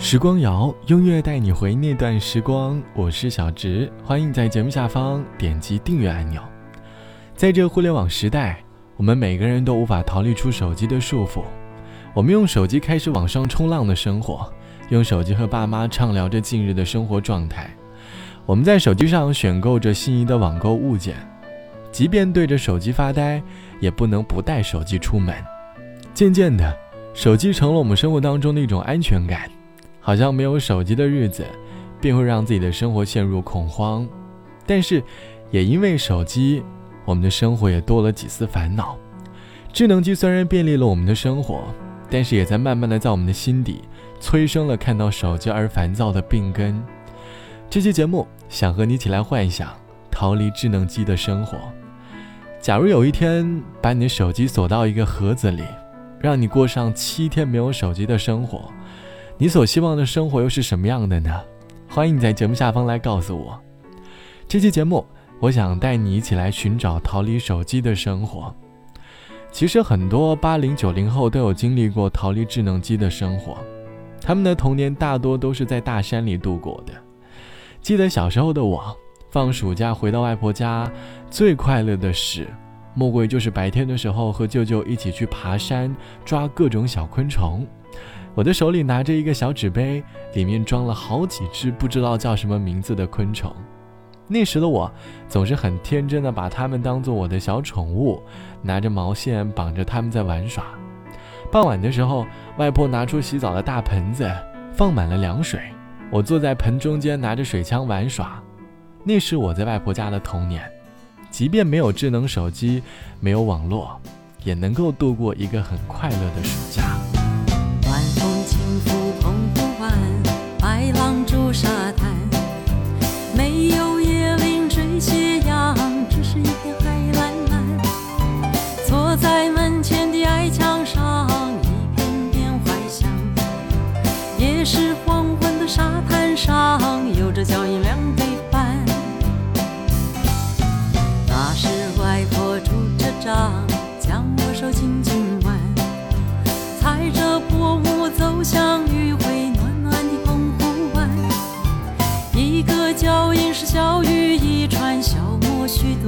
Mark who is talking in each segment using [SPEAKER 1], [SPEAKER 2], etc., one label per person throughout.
[SPEAKER 1] 时光谣，音乐带你回那段时光。我是小植，欢迎在节目下方点击订阅按钮。在这互联网时代，我们每个人都无法逃离出手机的束缚。我们用手机开始网上冲浪的生活，用手机和爸妈畅聊着近日的生活状态。我们在手机上选购着心仪的网购物件，即便对着手机发呆，也不能不带手机出门。渐渐的，手机成了我们生活当中的一种安全感，好像没有手机的日子，便会让自己的生活陷入恐慌。但是，也因为手机，我们的生活也多了几丝烦恼。智能机虽然便利了我们的生活，但是也在慢慢的在我们的心底催生了看到手机而烦躁的病根。这期节目想和你一起来幻想逃离智能机的生活。假如有一天把你的手机锁到一个盒子里，让你过上七天没有手机的生活，你所希望的生活又是什么样的呢？欢迎你在节目下方来告诉我。这期节目，我想带你一起来寻找逃离手机的生活。其实很多八零九零后都有经历过逃离智能机的生活，他们的童年大多都是在大山里度过的。记得小时候的我，放暑假回到外婆家，最快乐的事，莫过于就是白天的时候和舅舅一起去爬山，抓各种小昆虫。我的手里拿着一个小纸杯，里面装了好几只不知道叫什么名字的昆虫。那时的我，总是很天真的把它们当做我的小宠物，拿着毛线绑着它们在玩耍。傍晚的时候，外婆拿出洗澡的大盆子，放满了凉水。我坐在盆中间，拿着水枪玩耍。那是我在外婆家的童年，即便没有智能手机，没有网络，也能够度过一个很快乐的暑假。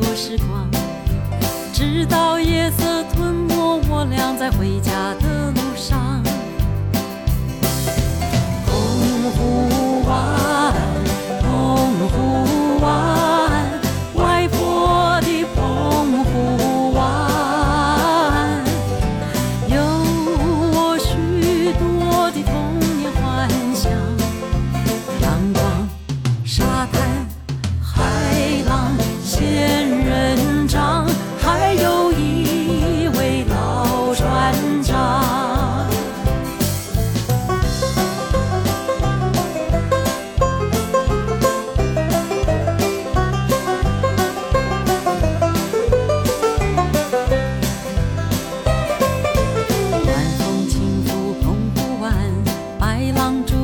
[SPEAKER 2] 多时光，直到夜色吞没我俩在回家的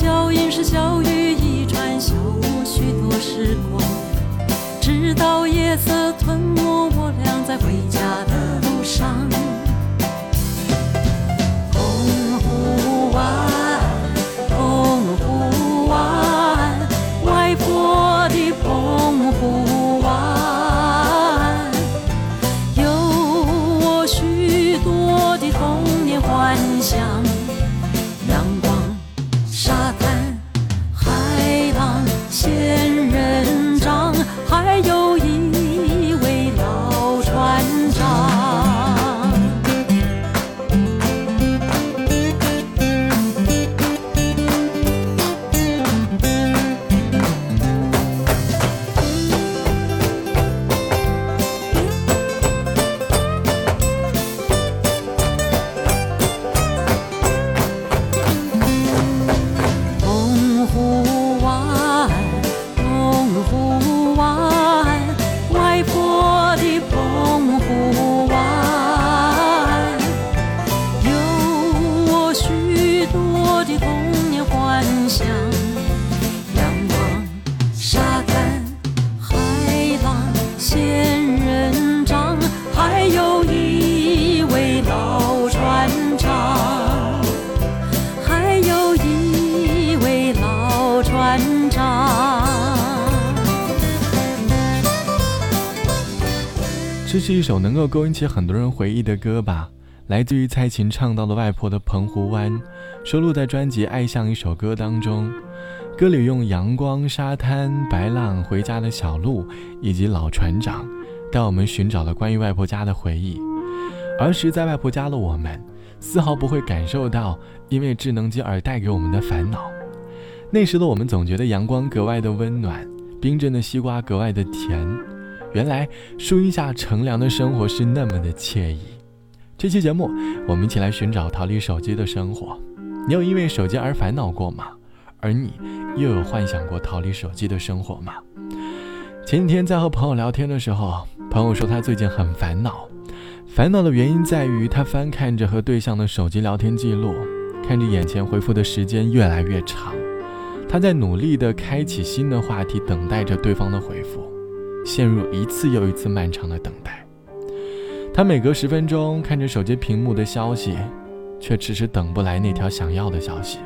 [SPEAKER 2] 脚印是小雨一串，消磨许多时光，直到夜色吞没我俩在回家的路上。
[SPEAKER 1] 这是一首能够勾引起很多人回忆的歌吧，来自于蔡琴唱到的外婆的澎湖湾，收录在专辑《爱像一首歌》当中。歌里用阳光、沙滩、白浪、回家的小路以及老船长，带我们寻找了关于外婆家的回忆。儿时在外婆家的我们，丝毫不会感受到因为智能机而带给我们的烦恼。那时的我们总觉得阳光格外的温暖，冰镇的西瓜格外的甜。原来树荫下乘凉的生活是那么的惬意。这期节目，我们一起来寻找逃离手机的生活。你有因为手机而烦恼过吗？而你又有幻想过逃离手机的生活吗？前几天在和朋友聊天的时候，朋友说他最近很烦恼，烦恼的原因在于他翻看着和对象的手机聊天记录，看着眼前回复的时间越来越长，他在努力的开启新的话题，等待着对方的回复。陷入一次又一次漫长的等待。他每隔十分钟看着手机屏幕的消息，却迟迟等不来那条想要的消息。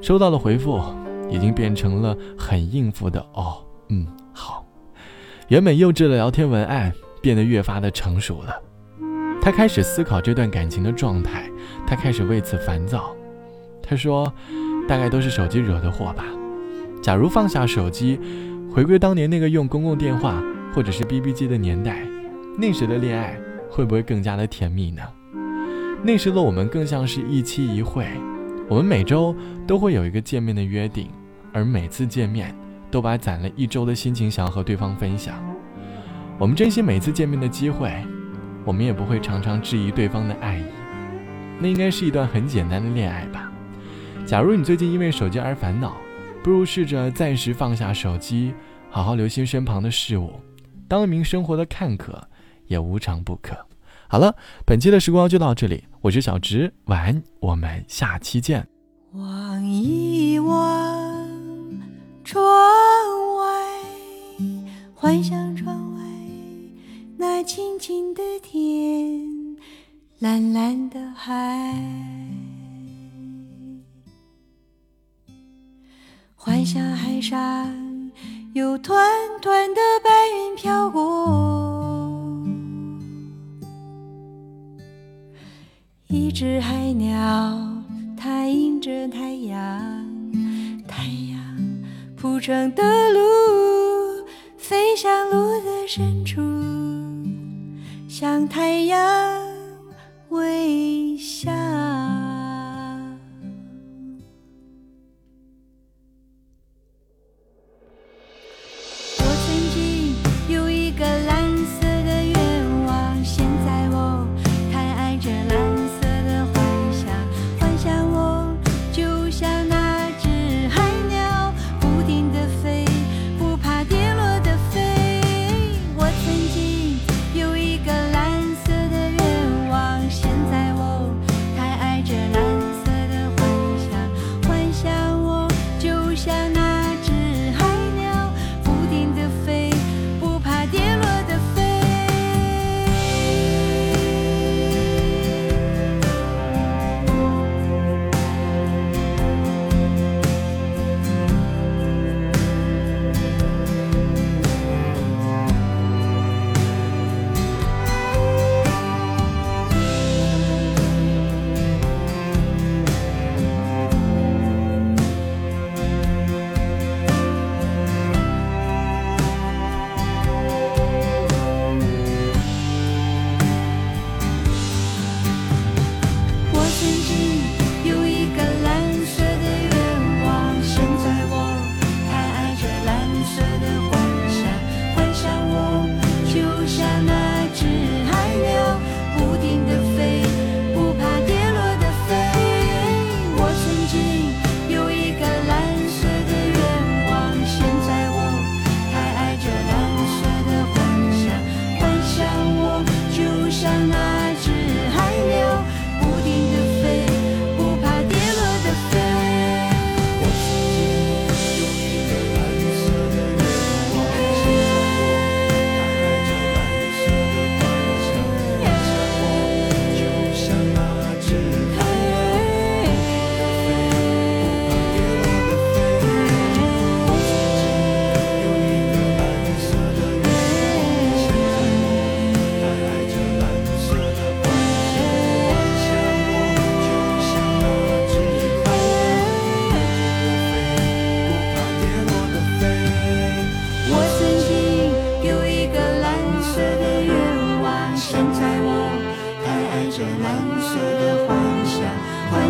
[SPEAKER 1] 收到的回复已经变成了很应付的“哦，嗯，好”。原本幼稚的聊天文案变得越发的成熟了。他开始思考这段感情的状态，他开始为此烦躁。他说：“大概都是手机惹的祸吧。假如放下手机。”回归当年那个用公共电话或者是 BB 机的年代，那时的恋爱会不会更加的甜蜜呢？那时的我们更像是一期一会，我们每周都会有一个见面的约定，而每次见面都把攒了一周的心情想要和对方分享。我们珍惜每次见面的机会，我们也不会常常质疑对方的爱意。那应该是一段很简单的恋爱吧？假如你最近因为手机而烦恼。不如试着暂时放下手机，好好留心身旁的事物，当一名生活的看客也无常不可。好了，本期的时光就到这里，我是小直，晚安，我们下期见。
[SPEAKER 3] 望一望窗外，幻想窗外那青青的天，蓝蓝的海。幻想海上有团团的白云飘过，一只海鸟，它迎着太阳，太阳铺成的路，飞向路的深处，向太阳微笑。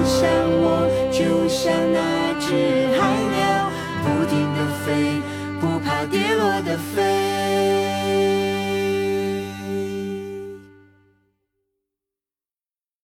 [SPEAKER 3] 像我，就像那只海鸟，不停地飞，不怕跌落的飞。